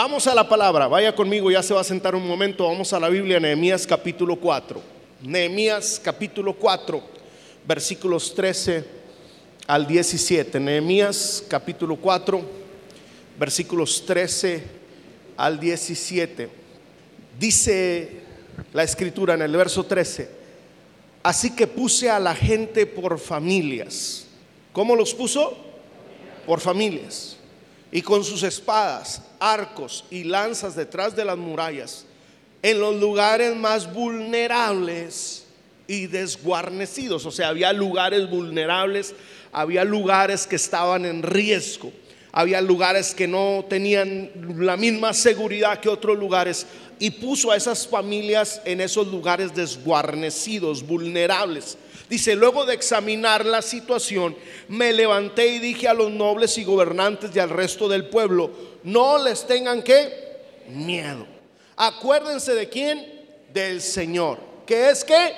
Vamos a la palabra, vaya conmigo, ya se va a sentar un momento, vamos a la Biblia, Nehemías capítulo 4. Nehemías capítulo 4, versículos 13 al 17. Nehemías capítulo 4, versículos 13 al 17. Dice la escritura en el verso 13, así que puse a la gente por familias. ¿Cómo los puso? Por familias y con sus espadas, arcos y lanzas detrás de las murallas, en los lugares más vulnerables y desguarnecidos. O sea, había lugares vulnerables, había lugares que estaban en riesgo, había lugares que no tenían la misma seguridad que otros lugares y puso a esas familias en esos lugares desguarnecidos, vulnerables Dice, luego de examinar la situación, me levanté y dije a los nobles y gobernantes y al resto del pueblo, no les tengan que miedo. Acuérdense de quién? Del Señor, que es que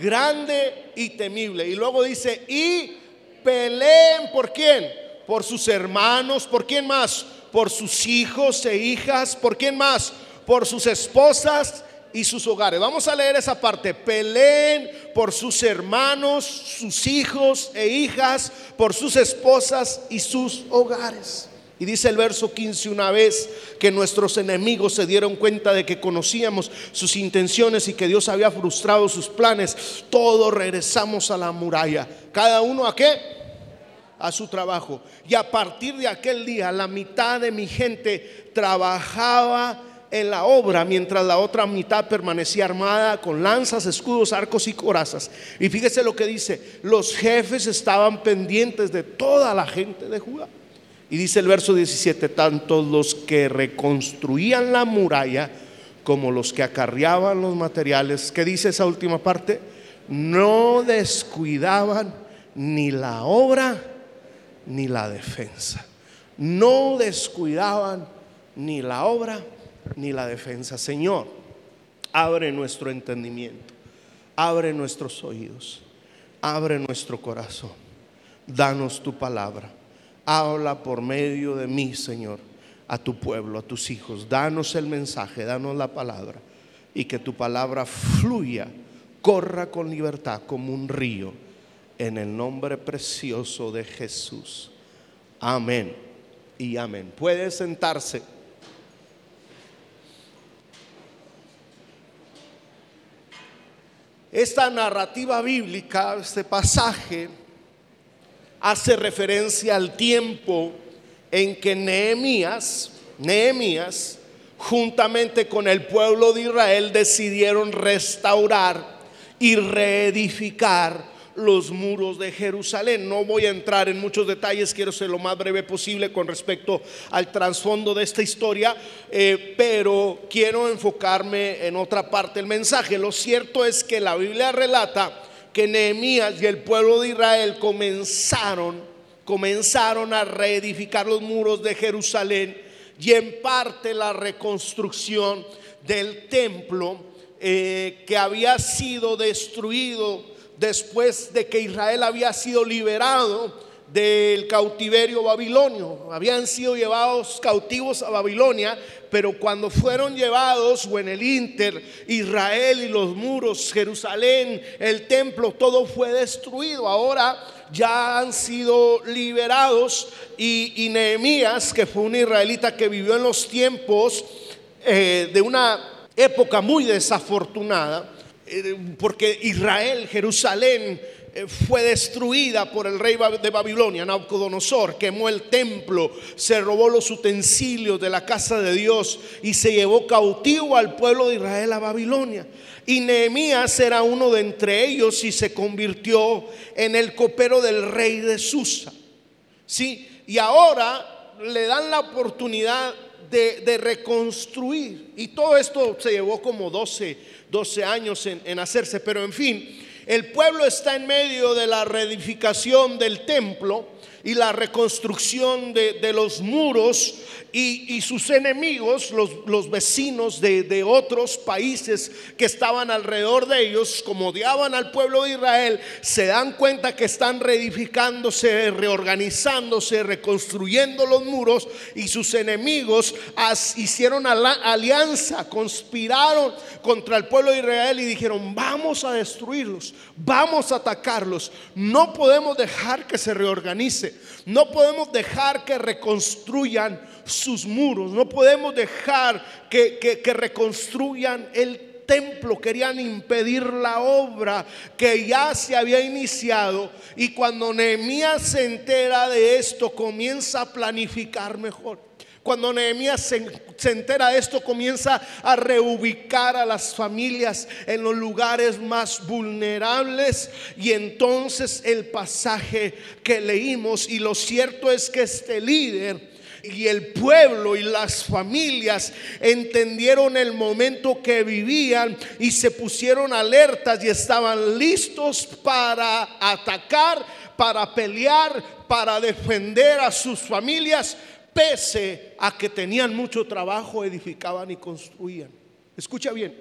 grande y temible. Y luego dice, y peleen por quién? Por sus hermanos, ¿por quién más? Por sus hijos e hijas, ¿por quién más? Por sus esposas y sus hogares. Vamos a leer esa parte. Peleen por sus hermanos, sus hijos e hijas, por sus esposas y sus hogares. Y dice el verso 15, una vez que nuestros enemigos se dieron cuenta de que conocíamos sus intenciones y que Dios había frustrado sus planes, todos regresamos a la muralla. ¿Cada uno a qué? A su trabajo. Y a partir de aquel día, la mitad de mi gente trabajaba en la obra, mientras la otra mitad permanecía armada con lanzas, escudos, arcos y corazas. Y fíjese lo que dice, los jefes estaban pendientes de toda la gente de Judá. Y dice el verso 17, tanto los que reconstruían la muralla como los que acarreaban los materiales, ¿qué dice esa última parte? No descuidaban ni la obra ni la defensa. No descuidaban ni la obra ni la defensa. Señor, abre nuestro entendimiento, abre nuestros oídos, abre nuestro corazón. Danos tu palabra. Habla por medio de mí, Señor, a tu pueblo, a tus hijos. Danos el mensaje, danos la palabra. Y que tu palabra fluya, corra con libertad como un río. En el nombre precioso de Jesús. Amén y amén. Puede sentarse. Esta narrativa bíblica, este pasaje, hace referencia al tiempo en que Nehemías, juntamente con el pueblo de Israel, decidieron restaurar y reedificar los muros de Jerusalén. No voy a entrar en muchos detalles, quiero ser lo más breve posible con respecto al trasfondo de esta historia, eh, pero quiero enfocarme en otra parte del mensaje. Lo cierto es que la Biblia relata que Nehemías y el pueblo de Israel comenzaron, comenzaron a reedificar los muros de Jerusalén y en parte la reconstrucción del templo eh, que había sido destruido después de que Israel había sido liberado del cautiverio babilonio. Habían sido llevados cautivos a Babilonia, pero cuando fueron llevados o en el Inter, Israel y los muros, Jerusalén, el templo, todo fue destruido. Ahora ya han sido liberados y, Nehemías, que fue un israelita que vivió en los tiempos eh, de una época muy desafortunada, porque Israel, Jerusalén, eh, fue destruida por el rey de Babilonia, Nabucodonosor, quemó el templo, se robó los utensilios de la casa de Dios y se llevó cautivo al pueblo de Israel a Babilonia. Y Nehemías era uno de entre ellos y se convirtió en el copero del rey de Susa. Sí, y ahora le dan la oportunidad de, reconstruir. Y todo esto se llevó como 12, 12 años en, en hacerse, pero en fin, el pueblo está en medio de la reedificación del templo y la reconstrucción de, los muros y, sus enemigos, los, vecinos de, otros países que estaban alrededor de ellos, como odiaban al pueblo de Israel, se dan cuenta que están reedificándose, reorganizándose, reconstruyendo los muros y sus enemigos hicieron alianza, conspiraron contra el pueblo de Israel y dijeron, vamos a destruirlos, vamos a atacarlos, no podemos dejar que se reorganice. No podemos dejar que reconstruyan sus muros, no podemos dejar que, reconstruyan el templo, querían impedir la obra que ya se había iniciado. Y cuando Nehemías se entera de esto, comienza a planificar mejor. Cuando Nehemías se, se, entera de esto, comienza a reubicar a las familias en los lugares más vulnerables. Y entonces el pasaje que leímos, y lo cierto es que este líder y el pueblo y las familias entendieron el momento que vivían y se pusieron alertas y estaban listos para atacar, para pelear, para defender a sus familias pese a que tenían mucho trabajo, edificaban y construían. Escucha bien.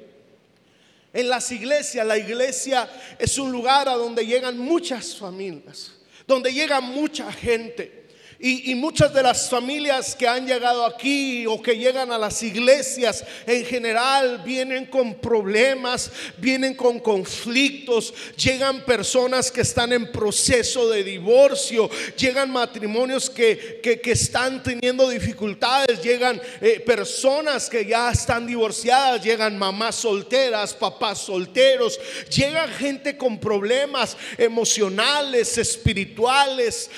En las iglesias, la iglesia es un lugar a donde llegan muchas familias, donde llega mucha gente. Y, muchas de las familias que han llegado aquí o que llegan a las iglesias en general vienen con problemas, vienen con conflictos, llegan personas que están en proceso de divorcio, llegan matrimonios que, que, están teniendo dificultades, llegan eh, personas que ya están divorciadas, llegan mamás solteras, papás solteros, llega gente con problemas emocionales, espirituales,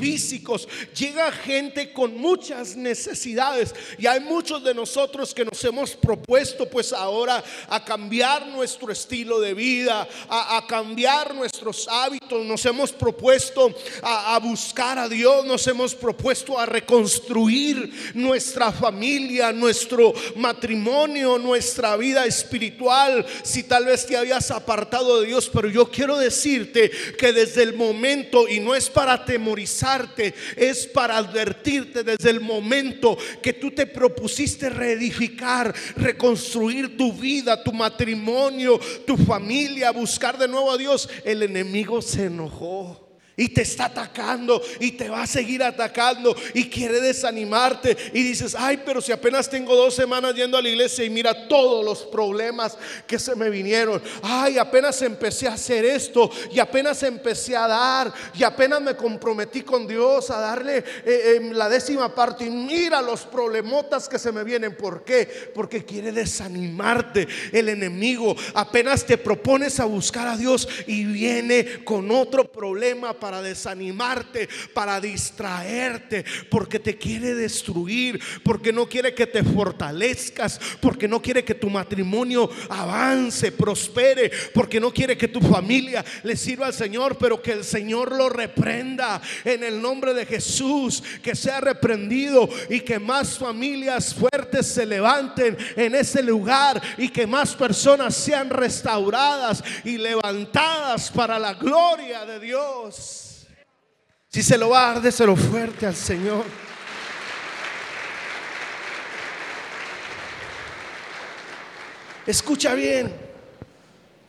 físicos llega gente con muchas necesidades y hay muchos de nosotros que nos hemos propuesto pues ahora a cambiar nuestro estilo de vida, a, cambiar nuestros hábitos, nos hemos propuesto a, a buscar a Dios, nos hemos propuesto a reconstruir nuestra familia, nuestro matrimonio, nuestra vida espiritual, si tal vez te habías apartado de Dios, pero yo quiero decirte que desde el momento, y no es para atemorizarte, es para advertirte desde el momento que tú te propusiste reedificar, reconstruir tu vida, tu matrimonio, tu familia, buscar de nuevo a Dios, el enemigo se enojó. Y te está atacando y te va a seguir atacando y quiere desanimarte. Y dices, ay, pero si apenas tengo dos semanas yendo a la iglesia y mira todos los problemas que se me vinieron. Ay, apenas empecé a hacer esto y apenas empecé a dar y apenas me comprometí con Dios a darle eh, em, la décima parte. Y mira los problemotas que se me vienen. ¿Por qué? Porque quiere desanimarte el enemigo. Apenas te propones a buscar a Dios y viene con otro problema para desanimarte, para distraerte, porque te quiere destruir, porque no quiere que te fortalezcas, porque no quiere que tu matrimonio avance, prospere, porque no quiere que tu familia le sirva al Señor, pero que el Señor lo reprenda en el nombre de Jesús, que sea reprendido y que más familias fuertes se levanten en ese lugar y que más personas sean restauradas y levantadas para la gloria de Dios. Si se lo va lo fuerte al Señor. Escucha bien.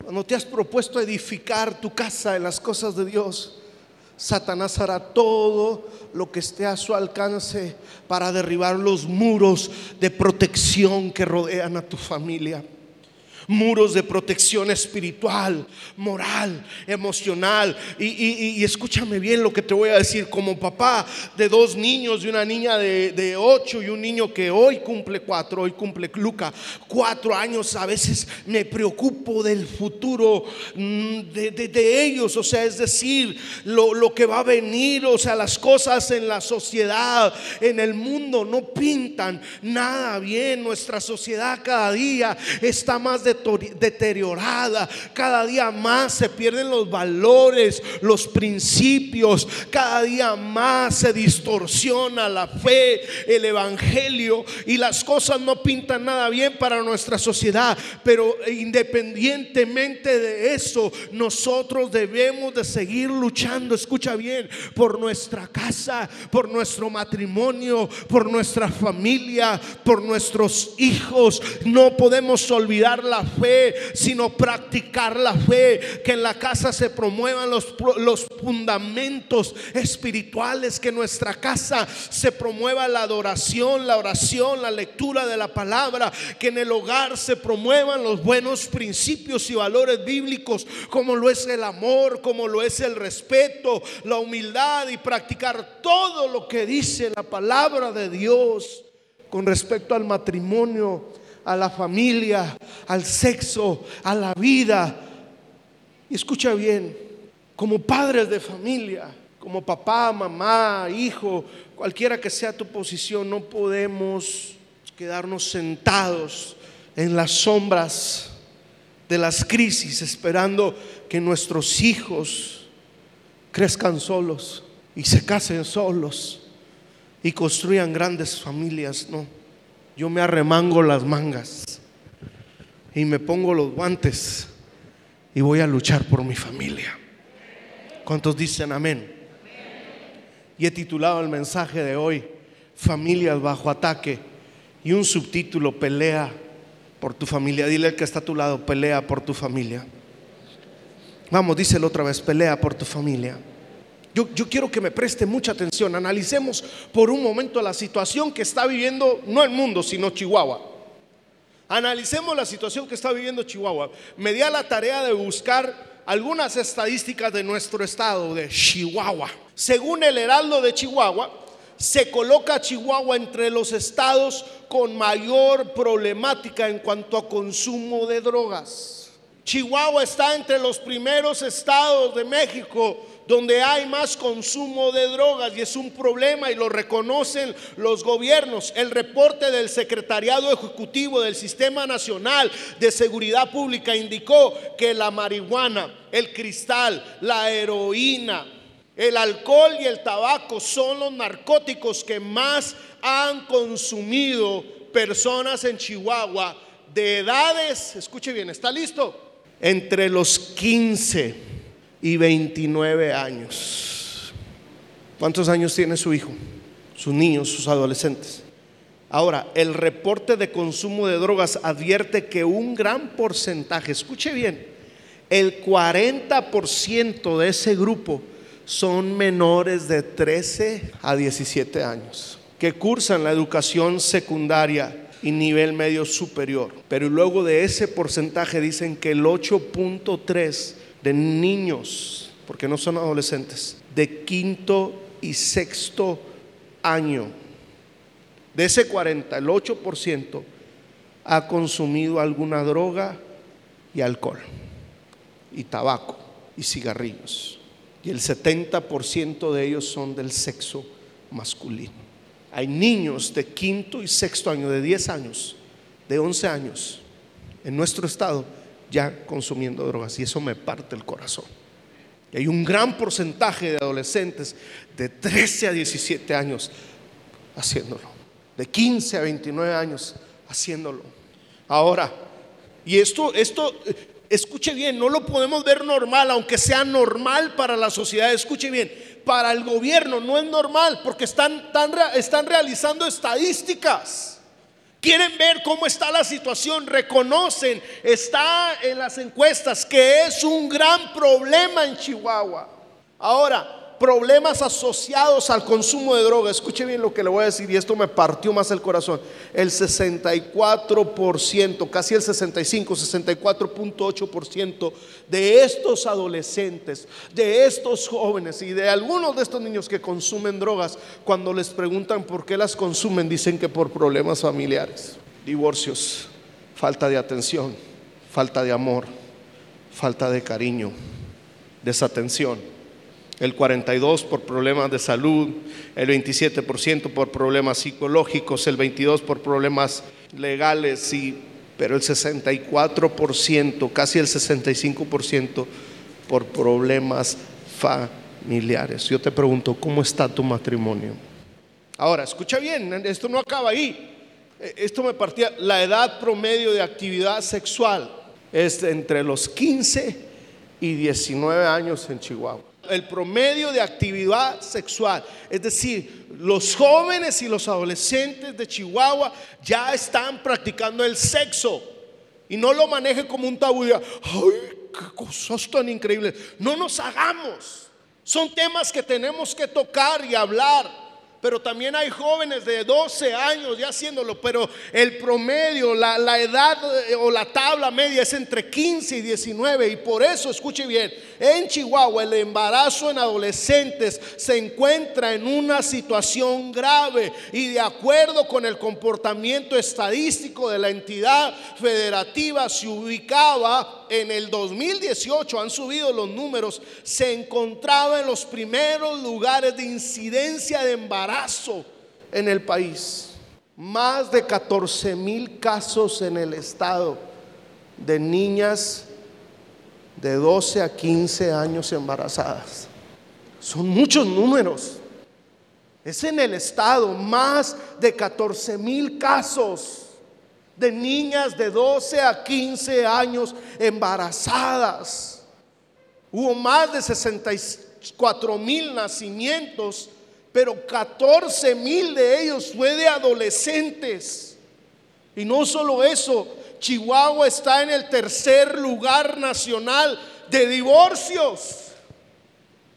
Cuando te has propuesto edificar tu casa en las cosas de Dios, Satanás hará todo lo que esté a su alcance para derribar los muros de protección que rodean a tu familia muros de protección espiritual, moral, emocional. Y, escúchame bien lo que te voy a decir, como papá de dos niños, de una niña de, ocho y un niño que hoy cumple cuatro, hoy cumple Luca, cuatro años, a veces me preocupo del futuro mm, de, ellos, o sea, es decir, lo, lo que va a venir, o sea, las cosas en la sociedad, en el mundo, no pintan nada bien, nuestra sociedad cada día está más de deteriorada, cada día más se pierden los valores, los principios, cada día más se distorsiona la fe, el evangelio y las cosas no pintan nada bien para nuestra sociedad, pero independientemente de eso, nosotros debemos de seguir luchando, escucha bien, por nuestra casa, por nuestro matrimonio, por nuestra familia, por nuestros hijos. No podemos olvidar la fe, sino practicar la fe, que en la casa se promuevan los, los fundamentos espirituales, que en nuestra casa se promueva la adoración, la oración, la lectura de la palabra, que en el hogar se promuevan los buenos principios y valores bíblicos, como lo es el amor, como lo es el respeto, la humildad y practicar todo lo que dice la palabra de Dios con respecto al matrimonio, a la familia, al sexo, a la vida. Y escucha bien, como padres de familia, como papá, mamá, hijo, cualquiera que sea tu posición, no podemos quedarnos sentados en las sombras de las crisis esperando que nuestros hijos crezcan solos y se casen solos y construyan grandes familias. No, yo me arremango las mangas y me pongo los guantes y voy a luchar por mi familia. ¿Cuántos dicen amén? Y he titulado el mensaje de hoy, Familias bajo ataque, y un subtítulo, Pelea por tu familia. Dile al que está a tu lado, pelea por tu familia. Vamos, díselo otra vez, pelea por tu familia. Yo, quiero que me preste mucha atención. Analicemos por un momento la situación que está viviendo, no el mundo, sino Chihuahua. Analicemos la situación que está viviendo Chihuahua. Me di a la tarea de buscar algunas estadísticas de nuestro estado, de Chihuahua. Según el Heraldo de Chihuahua, se coloca Chihuahua entre los estados con mayor problemática en cuanto a consumo de drogas. Chihuahua está entre los primeros estados de México donde hay más consumo de drogas y es un problema y lo reconocen los gobiernos. El reporte del Secretariado Ejecutivo del Sistema Nacional de Seguridad Pública indicó que la marihuana, el cristal, la heroína, el alcohol y el tabaco son los narcóticos que más han consumido personas en Chihuahua de edades, escuche bien, ¿está listo? Entre los 15 y 29 años. ¿Cuántos años tiene su hijo? Sus niños, sus adolescentes. Ahora, el reporte de consumo de drogas advierte que un gran porcentaje, escuche bien, el 40% de ese grupo son menores de 13 a 17 años, que cursan la educación secundaria y nivel medio superior. Pero luego de ese porcentaje dicen que el 8.3 de niños, porque no son adolescentes, de quinto y sexto año. De ese 40, el 8% ha consumido alguna droga y alcohol, y tabaco, y cigarrillos. Y el 70% de ellos son del sexo masculino. Hay niños de quinto y sexto año, de 10 años, de 11 años, en nuestro estado, ya consumiendo drogas y eso me parte el corazón. Y hay un gran porcentaje de adolescentes de 13 a 17 años haciéndolo, de 15 a 29 años haciéndolo. Ahora, y esto, esto, escuche bien, no lo podemos ver normal, aunque sea normal para la sociedad, escuche bien, para el gobierno no es normal porque están, están realizando estadísticas. Quieren ver cómo está la situación, reconocen, está en las encuestas que es un gran problema en Chihuahua. Ahora, problemas asociados al consumo de droga. Escuche bien lo que le voy a decir y esto me partió más el corazón. El 64%, casi el 65, 64.8% de estos adolescentes, de estos jóvenes y de algunos de estos niños que consumen drogas, cuando les preguntan por qué las consumen, dicen que por problemas familiares, divorcios, falta de atención, falta de amor, falta de cariño, desatención el 42 por problemas de salud, el 27% por problemas psicológicos, el 22 por problemas legales y pero el 64%, casi el 65% por problemas familiares. Yo te pregunto, ¿cómo está tu matrimonio? Ahora, escucha bien, esto no acaba ahí. E, esto me partía, la edad promedio de actividad sexual es entre los 15 y 19 años en Chihuahua. El promedio de actividad sexual, es decir, los jóvenes y los adolescentes de Chihuahua ya están practicando el sexo y no lo maneje como un tabú ay, qué cosas tan increíbles. No nos hagamos. Son temas que tenemos que tocar y hablar pero también hay jóvenes de 12 años ya haciéndolo, pero el promedio, la, la, edad eh, o la tabla media es entre 15 y 19 y por eso, escuche bien, en Chihuahua el embarazo en adolescentes se encuentra en una situación grave. Y de acuerdo con el comportamiento estadístico de la entidad federativa se ubicaba en el 2018 han subido los números, se encontraba en los primeros lugares de incidencia de embarazo en el país. Más de 14 mil casos en el estado de niñas de 12 a 15 años embarazadas. Son muchos números. Es en el estado más de 14 mil casos de niñas de 12 a 15 años embarazadas. Hubo más de 64 mil nacimientos, pero 14 mil de ellos fue de adolescentes. Y no solo eso, Chihuahua está en el tercer lugar nacional de divorcios.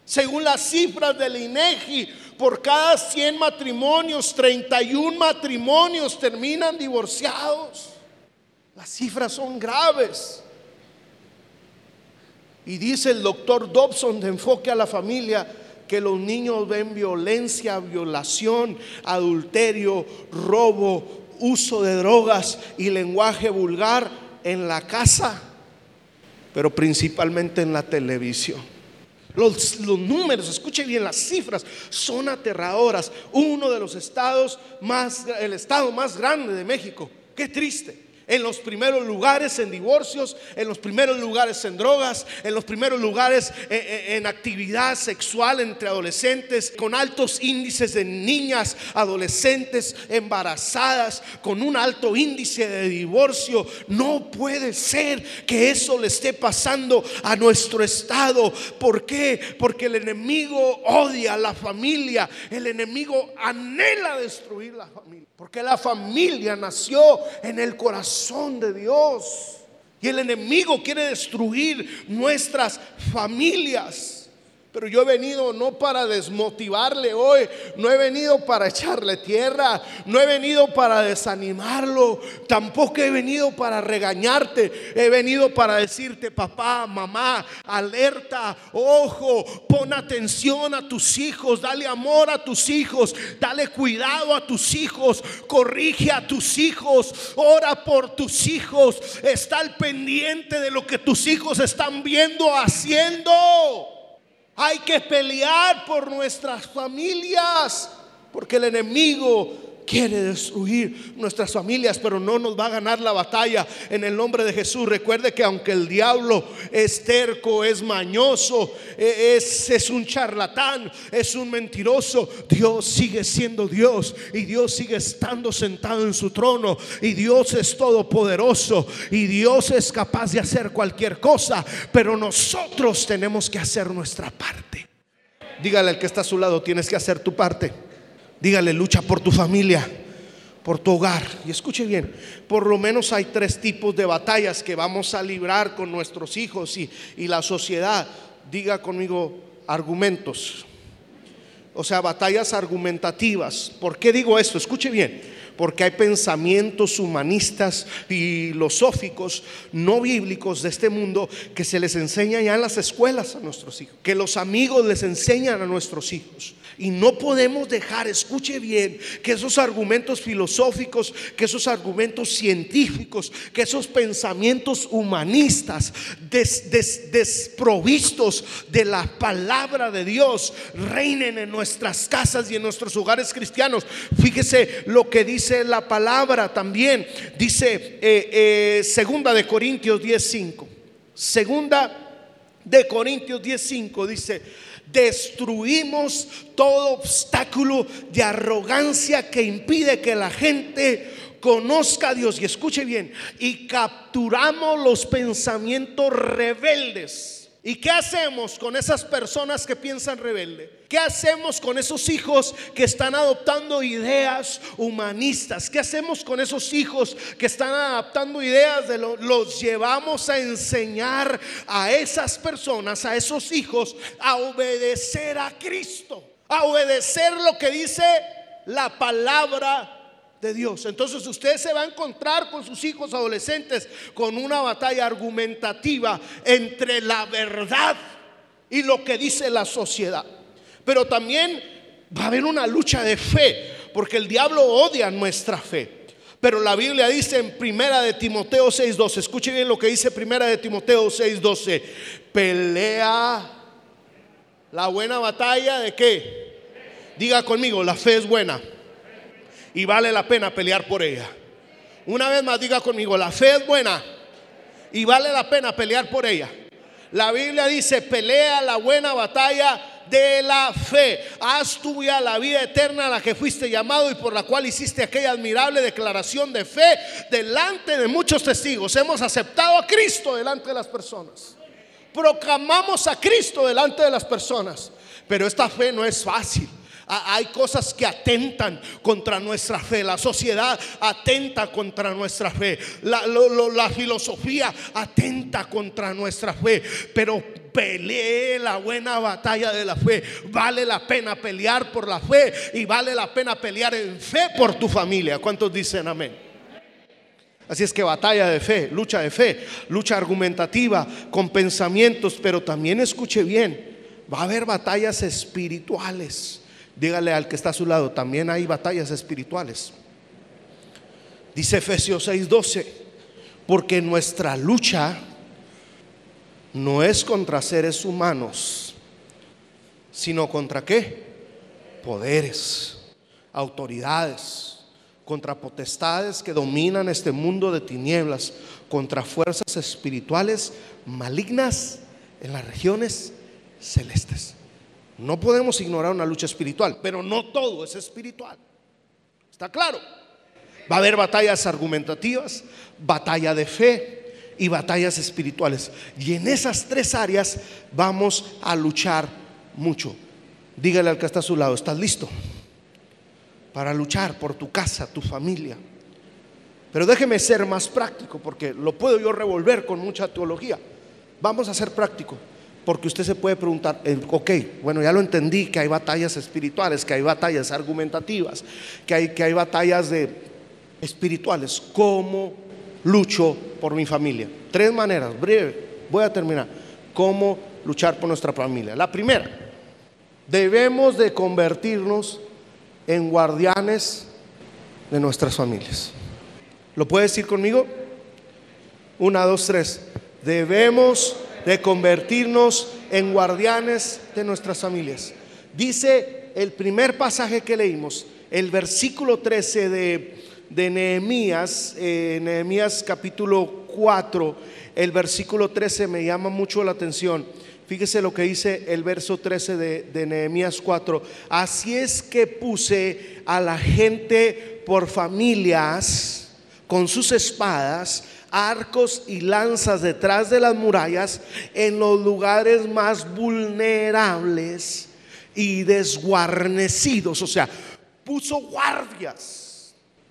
Según las cifras del INEGI, por cada 100 matrimonios, 31 matrimonios terminan divorciados. Las cifras son graves. Y dice el doctor Dobson de Enfoque a la Familia que los niños ven violencia, violación, adulterio, robo, uso de drogas y lenguaje vulgar en la casa, pero principalmente en la televisión. Los, números, escuche bien, las cifras son aterradoras. Uno de los estados más, el estado más grande de México. Qué triste en los primeros lugares en divorcios, en los primeros lugares en drogas, en los primeros lugares en, eh, eh, en, actividad sexual entre adolescentes, con altos índices de niñas, adolescentes embarazadas, con un alto índice de divorcio. No puede ser que eso le esté pasando a nuestro estado. ¿Por qué? Porque el enemigo odia a la familia, el enemigo anhela destruir la familia. Porque la familia nació en el corazón de Dios. Y el enemigo quiere destruir nuestras familias. Pero yo he venido no para desmotivarle hoy, no he venido para echarle tierra, no he venido para desanimarlo, tampoco he venido para regañarte, he venido para decirte, papá, mamá, alerta, ojo, pon atención a tus hijos, dale amor a tus hijos, dale cuidado a tus hijos, corrige a tus hijos, ora por tus hijos, está al pendiente de lo que tus hijos están viendo, haciendo. Hay que pelear por nuestras familias, porque el enemigo quiere destruir nuestras familias, pero no nos va a ganar la batalla en el nombre de Jesús. Recuerde que aunque el diablo es terco, es mañoso, e, es, es un charlatán, es un mentiroso, Dios sigue siendo Dios y Dios sigue estando sentado en su trono y Dios es todopoderoso y Dios es capaz de hacer cualquier cosa, pero nosotros tenemos que hacer nuestra parte. Dígale al que está a su lado, tienes que hacer tu parte. Dígale, lucha por tu familia, por tu hogar. Y escuche bien, por lo menos hay tres tipos de batallas que vamos a librar con nuestros hijos y, y la sociedad. Diga conmigo argumentos. O sea, batallas argumentativas. ¿Por qué digo esto? Escuche bien porque hay pensamientos humanistas filosóficos no bíblicos de este mundo que se les enseña ya en las escuelas a nuestros hijos, que los amigos les enseñan a nuestros hijos. Y no podemos dejar, escuche bien, que esos argumentos filosóficos, que esos argumentos científicos, que esos pensamientos humanistas desprovistos de la palabra de Dios reinen en nuestras casas y en nuestros hogares cristianos. Fíjese lo que dice dice la palabra también. Dice eh, eh, segunda de Corintios 10.5. Segunda de Corintios 10.5 dice, destruimos todo obstáculo de arrogancia que impide que la gente conozca a Dios. Y escuche bien, y capturamos los pensamientos rebeldes ¿Y qué hacemos con esas personas que piensan rebelde? ¿Qué hacemos con esos hijos que están adoptando ideas humanistas? ¿Qué hacemos con esos hijos que están adaptando ideas de lo, los llevamos a enseñar a esas personas, a esos hijos a obedecer a Cristo, a obedecer lo que dice la palabra de Dios. Entonces usted se va a encontrar con sus hijos adolescentes con una batalla argumentativa entre la verdad y lo que dice la sociedad. Pero también va a haber una lucha de fe, porque el diablo odia nuestra fe. Pero la Biblia dice en Primera de Timoteo 6:12, escuche bien lo que dice Primera de Timoteo 6:12, pelea la buena batalla de qué? Diga conmigo, la fe es buena y vale la pena pelear por ella. Una vez más diga conmigo, la fe es buena y vale la pena pelear por ella. La Biblia dice, pelea la buena batalla de la fe. Haz tuya la vida eterna a la que fuiste llamado y por la cual hiciste aquella admirable declaración de fe delante de muchos testigos. Hemos aceptado a Cristo delante de las personas. Proclamamos a Cristo delante de las personas. Pero esta fe no es fácil. Hay cosas que atentan contra nuestra fe. La sociedad atenta contra nuestra fe. La, la filosofía atenta contra nuestra fe. Pero pelee la buena batalla de la fe. Vale la pena pelear por la fe y vale la pena pelear en fe por tu familia. ¿Cuántos dicen amén? Así es que batalla de fe, lucha de fe, lucha argumentativa, con pensamientos, pero también escuche bien, va a haber batallas espirituales. Dígale al que está a su lado, también hay batallas espirituales. Dice Efesios 6:12, porque nuestra lucha no es contra seres humanos, sino contra qué? Poderes, autoridades, contra potestades que dominan este mundo de tinieblas, contra fuerzas espirituales malignas en las regiones celestes. No podemos ignorar una lucha espiritual, pero no todo es espiritual. ¿Está claro? Va a haber batallas argumentativas, batalla de fe y batallas espirituales. Y en esas tres áreas vamos a luchar mucho. Dígale al que está a su lado, ¿estás listo? Para luchar por tu casa, tu familia. Pero déjeme ser más práctico porque lo puedo yo revolver con mucha teología. Vamos a ser práctico. Porque usted se puede preguntar, eh, ok, bueno, ya lo entendí, que hay batallas espirituales, que hay batallas argumentativas, que hay, que hay batallas de espirituales. ¿Cómo lucho por mi familia? Tres maneras, breve, voy a terminar. ¿Cómo luchar por nuestra familia? La primera, debemos de convertirnos en guardianes de nuestras familias. ¿Lo puede decir conmigo? Una, dos, tres. Debemos de convertirnos en guardianes de nuestras familias. Dice el primer pasaje que leímos, el versículo 13 de, de Nehemías, eh, Nehemías capítulo 4, el versículo 13 me llama mucho la atención. Fíjese lo que dice el verso 13 de, de Nehemías 4. Así es que puse a la gente por familias con sus espadas arcos y lanzas detrás de las murallas en los lugares más vulnerables y desguarnecidos. O sea, puso guardias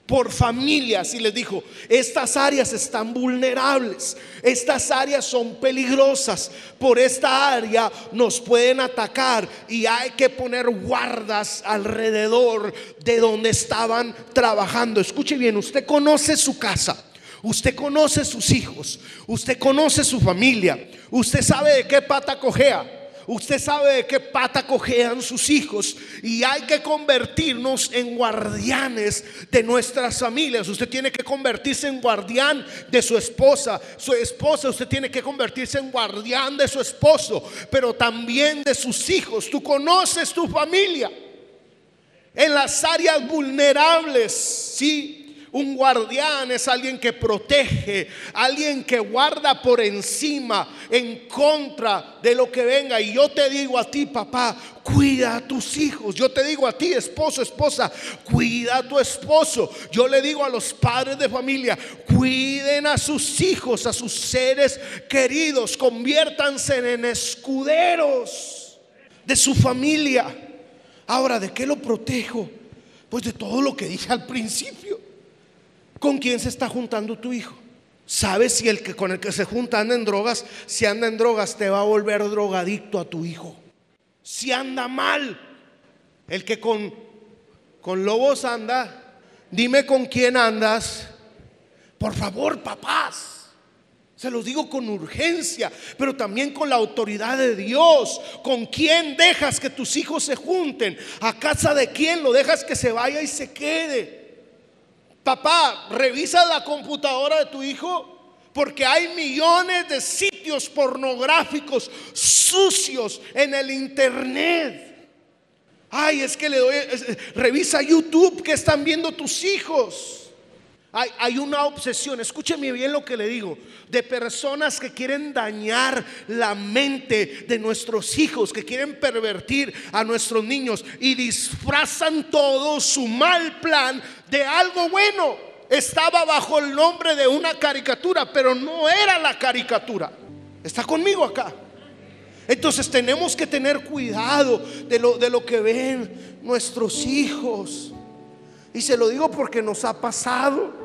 por familias y les dijo, estas áreas están vulnerables, estas áreas son peligrosas, por esta área nos pueden atacar y hay que poner guardas alrededor de donde estaban trabajando. Escuche bien, usted conoce su casa. Usted conoce sus hijos, usted conoce su familia, usted sabe de qué pata cojea. Usted sabe de qué pata cojean sus hijos y hay que convertirnos en guardianes de nuestras familias. Usted tiene que convertirse en guardián de su esposa. Su esposa, usted tiene que convertirse en guardián de su esposo, pero también de sus hijos. Tú conoces tu familia. En las áreas vulnerables Sí, un guardián es alguien que protege, alguien que guarda por encima, en contra de lo que venga. Y yo te digo a ti, papá, cuida a tus hijos. Yo te digo a ti, esposo, esposa, cuida a tu esposo. Yo le digo a los padres de familia, cuiden a sus hijos, a sus seres queridos, conviértanse en escuderos de su familia. Ahora, ¿de qué lo protejo? Pues de todo lo que dije al principio. ¿Con quién se está juntando tu hijo? ¿Sabes si el que con el que se junta anda en drogas? Si anda en drogas te va a volver drogadicto a tu hijo. Si anda mal, el que con, con lobos anda, dime con quién andas. Por favor, papás. Se los digo con urgencia, pero también con la autoridad de Dios. ¿Con quién dejas que tus hijos se junten? ¿A casa de quién lo dejas que se vaya y se quede? Papá, revisa la computadora de tu hijo porque hay millones de sitios pornográficos sucios en el internet. Ay, es que le doy, revisa YouTube que están viendo tus hijos. Hay, una obsesión, escúcheme bien lo que le digo, de personas que quieren dañar la mente de nuestros hijos, que quieren pervertir a nuestros niños y disfrazan todo su mal plan de algo bueno. Estaba bajo el nombre de una caricatura, pero no era la caricatura. ¿Está conmigo acá? Entonces tenemos que tener cuidado de lo, de lo que ven nuestros hijos. Y se lo digo porque nos ha pasado.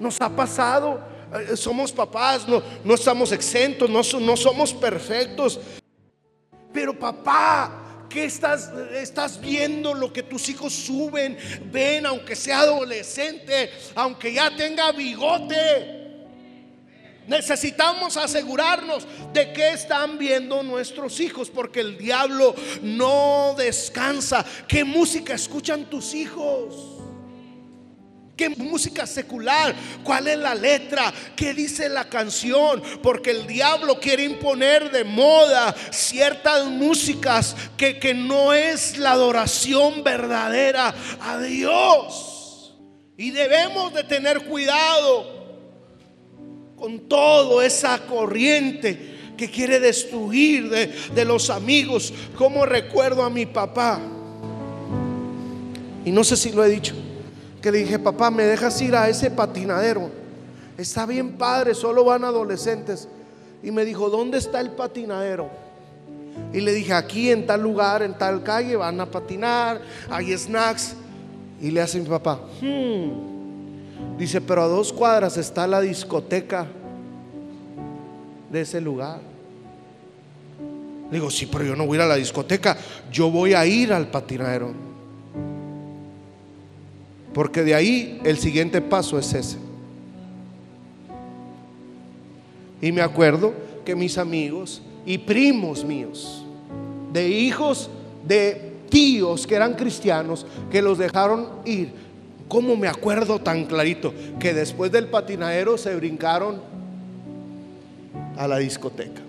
Nos ha pasado. Eh, somos papás, no, no estamos exentos, no, no somos perfectos. Pero papá, ¿Qué estás, estás viendo lo que tus hijos suben? Ven, aunque sea adolescente, aunque ya tenga bigote. Necesitamos asegurarnos de que están viendo nuestros hijos, porque el diablo no descansa. ¿Qué música escuchan tus hijos? ¿Qué música secular? ¿Cuál es la letra? ¿Qué dice la canción? Porque el diablo quiere imponer de moda ciertas músicas que, que no es la adoración verdadera a Dios. Y debemos de tener cuidado con toda esa corriente que quiere destruir de, de los amigos. Como recuerdo a mi papá. Y no sé si lo he dicho que le dije, papá, ¿me dejas ir a ese patinadero? Está bien padre, solo van adolescentes. Y me dijo, ¿dónde está el patinadero? Y le dije, aquí en tal lugar, en tal calle, van a patinar, hay snacks. Y le hace mi papá, hmm". dice, pero a dos cuadras está la discoteca de ese lugar. Le digo, sí, pero yo no voy a ir a la discoteca, yo voy a ir al patinadero. Porque de ahí el siguiente paso es ese. Y me acuerdo que mis amigos y primos míos, de hijos de tíos que eran cristianos, que los dejaron ir. Como me acuerdo tan clarito que después del patinadero se brincaron a la discoteca.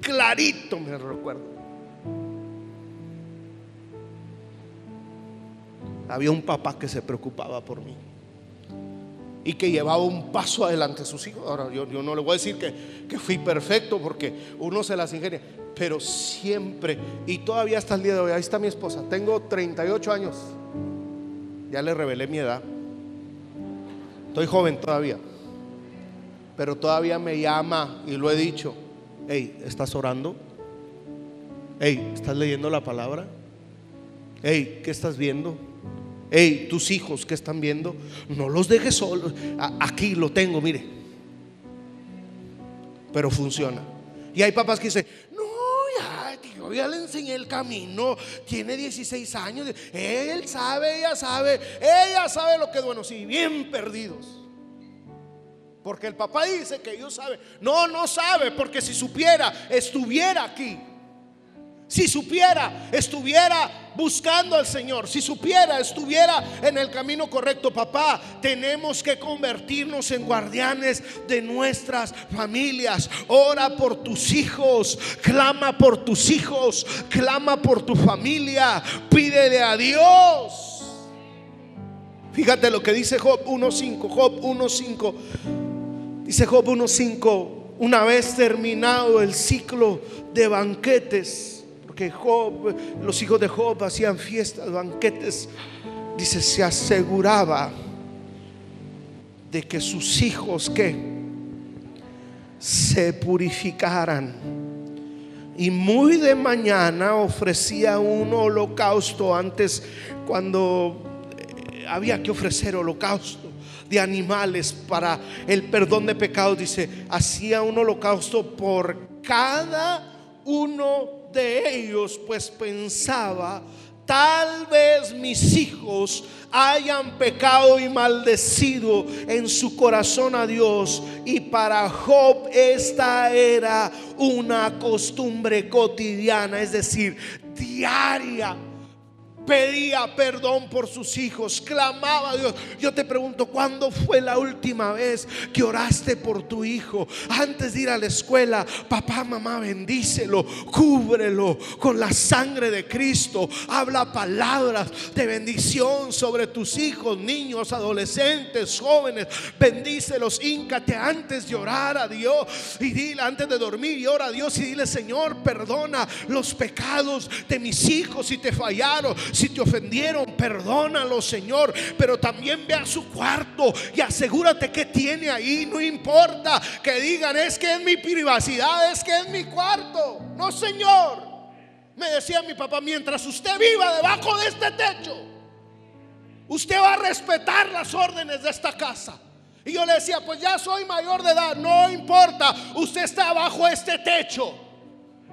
Clarito me recuerdo. Había un papá que se preocupaba por mí y que llevaba un paso adelante a sus hijos. Ahora, yo, no le voy a decir que, fui perfecto porque uno se las ingenia, pero siempre, y todavía hasta el día de hoy, ahí está mi esposa, tengo 38 años, ya le revelé mi edad, estoy joven todavía, pero todavía me llama y lo he dicho, hey, ¿estás orando? Hey, ¿estás leyendo la palabra? Hey, ¿qué estás viendo? Hey, tus hijos que están viendo, no los dejes solos. Aquí lo tengo, mire. Pero funciona. Y hay papás que dicen, no, ya, yo ya le enseñé el camino, tiene 16 años, él sabe, ella sabe, ella sabe lo que es bueno, sí, bien perdidos. Porque el papá dice que ellos sabe. No, no sabe, porque si supiera, estuviera aquí. Si supiera, estuviera buscando al Señor. Si supiera, estuviera en el camino correcto. Papá, tenemos que convertirnos en guardianes de nuestras familias. Ora por tus hijos. Clama por tus hijos. Clama por tu familia. Pídele a Dios. Fíjate lo que dice Job 1.5. Job 1.5. Dice Job 1.5. Una vez terminado el ciclo de banquetes, porque Job, los hijos de Job hacían fiestas, banquetes, dice, se aseguraba de que sus hijos que se purificaran. Y muy de mañana ofrecía un holocausto antes cuando había que ofrecer holocausto de animales para el perdón de pecados. Dice, hacía un holocausto por cada uno de ellos, pues pensaba, tal vez mis hijos hayan pecado y maldecido en su corazón a Dios. Y para Job esta era una costumbre cotidiana, es decir, diaria pedía perdón por sus hijos, clamaba a Dios. Yo te pregunto, ¿cuándo fue la última vez que oraste por tu hijo? Antes de ir a la escuela, papá, mamá, bendícelo, cúbrelo con la sangre de Cristo. Habla palabras de bendición sobre tus hijos, niños, adolescentes, jóvenes. Bendícelos, íncate antes de orar a Dios y dile antes de dormir y ora a Dios y dile, Señor, perdona los pecados de mis hijos si te fallaron si te ofendieron, perdónalo, Señor. Pero también ve a su cuarto y asegúrate que tiene ahí. No importa que digan, es que es mi privacidad, es que es mi cuarto. No, Señor. Me decía mi papá, mientras usted viva debajo de este techo, usted va a respetar las órdenes de esta casa. Y yo le decía, pues ya soy mayor de edad, no importa, usted está bajo este techo.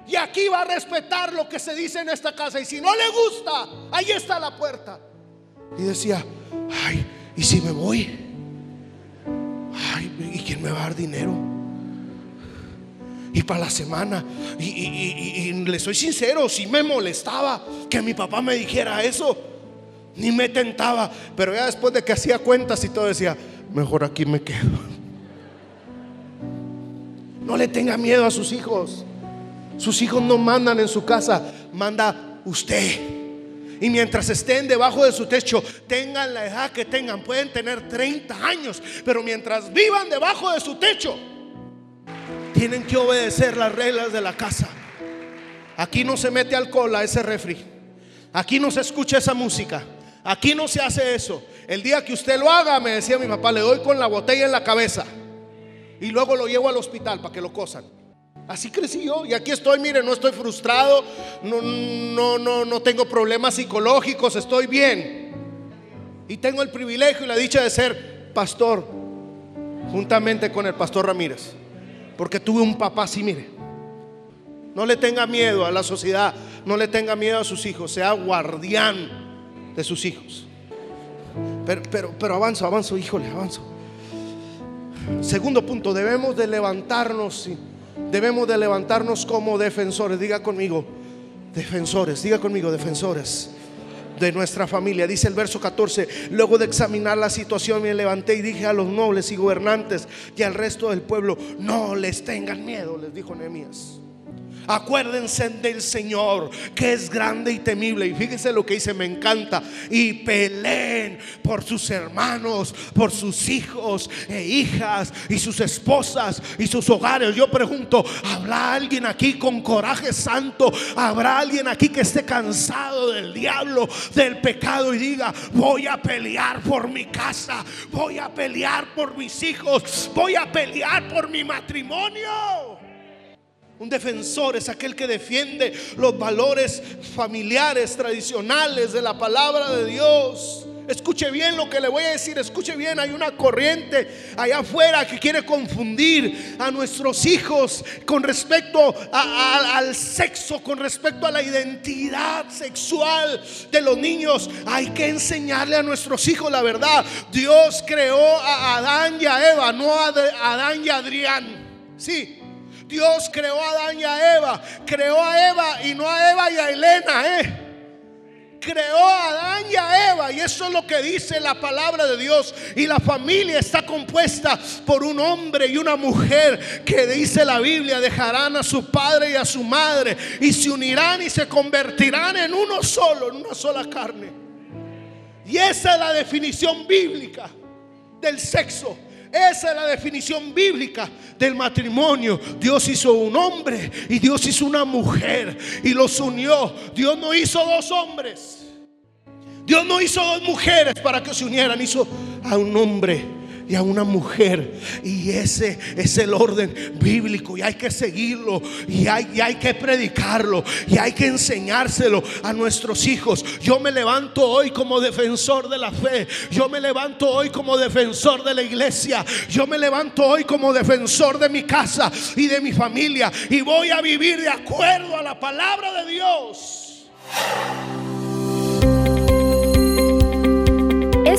Y aquí va a respetar lo que se dice en esta casa. Y si no le gusta, ahí está la puerta. Y decía, ay, ¿y si me voy? Ay, ¿y quién me va a dar dinero? Y para la semana. Y, le soy sincero, si me molestaba que mi papá me dijera eso. Ni me tentaba. Pero ya después de que hacía cuentas y todo decía, mejor aquí me quedo. No le tenga miedo a sus hijos. Sus hijos no mandan en su casa, manda usted. Y mientras estén debajo de su techo, tengan la edad que tengan, pueden tener 30 años, pero mientras vivan debajo de su techo, tienen que obedecer las reglas de la casa. Aquí no se mete alcohol a ese refri. Aquí no se escucha esa música. Aquí no se hace eso. El día que usted lo haga, me decía mi papá, le doy con la botella en la cabeza. Y luego lo llevo al hospital para que lo cosan. Así crecí yo y aquí estoy, mire, no estoy frustrado, no, no, no, no tengo problemas psicológicos, estoy bien. Y tengo el privilegio y la dicha de ser pastor, juntamente con el pastor Ramírez. Porque tuve un papá así, mire. No le tenga miedo a la sociedad, no le tenga miedo a sus hijos, sea guardián de sus hijos. Pero, pero, pero avanzo, avanzo, híjole, avanzo. Segundo punto, debemos de levantarnos debemos de levantarnos como defensores. Diga conmigo, defensores, diga conmigo, defensores de nuestra familia. Dice el verso 14, luego de examinar la situación me levanté y dije a los nobles y gobernantes y al resto del pueblo, no les tengan miedo, les dijo Nehemías. Acuérdense del Señor, que es grande y temible. Y fíjense lo que dice, me encanta. Y peleen por sus hermanos, por sus hijos e hijas y sus esposas y sus hogares. Yo pregunto, ¿habrá alguien aquí con coraje santo? ¿Habrá alguien aquí que esté cansado del diablo, del pecado y diga, voy a pelear por mi casa, voy a pelear por mis hijos, voy a pelear por mi matrimonio? Un defensor es aquel que defiende los valores familiares, tradicionales de la palabra de Dios. Escuche bien lo que le voy a decir, escuche bien, hay una corriente allá afuera que quiere confundir a nuestros hijos con respecto al sexo, con respecto a la identidad sexual de los niños. Hay que enseñarle a nuestros hijos la verdad. Dios creó a Adán y a Eva, no a Adán y a Adrián. Sí, Dios creó a Adán y a Eva. Creó a Eva y no a Eva y a Elena, ¿eh? creó a Adán y a Eva. Y eso es lo que dice la palabra de Dios. Y la familia está compuesta por un hombre y una mujer que dice la Biblia, dejarán a su padre y a su madre y se unirán y se convertirán en uno solo, en una sola carne. Y esa es la definición bíblica del sexo. Esa es la definición bíblica del matrimonio. Dios hizo un hombre y Dios hizo una mujer y los unió. Dios no hizo dos hombres. Dios no hizo dos mujeres para que se unieran. Hizo a un hombre y a una mujer. Y ese es el orden bíblico y hay que seguirlo y hay, hay que predicarlo y hay que enseñárselo a nuestros hijos. Yo me levanto hoy como defensor de la fe. Yo me levanto hoy como defensor de la iglesia. Yo me levanto hoy como defensor de mi casa y de mi familia. Y voy a vivir de acuerdo a la palabra de Dios.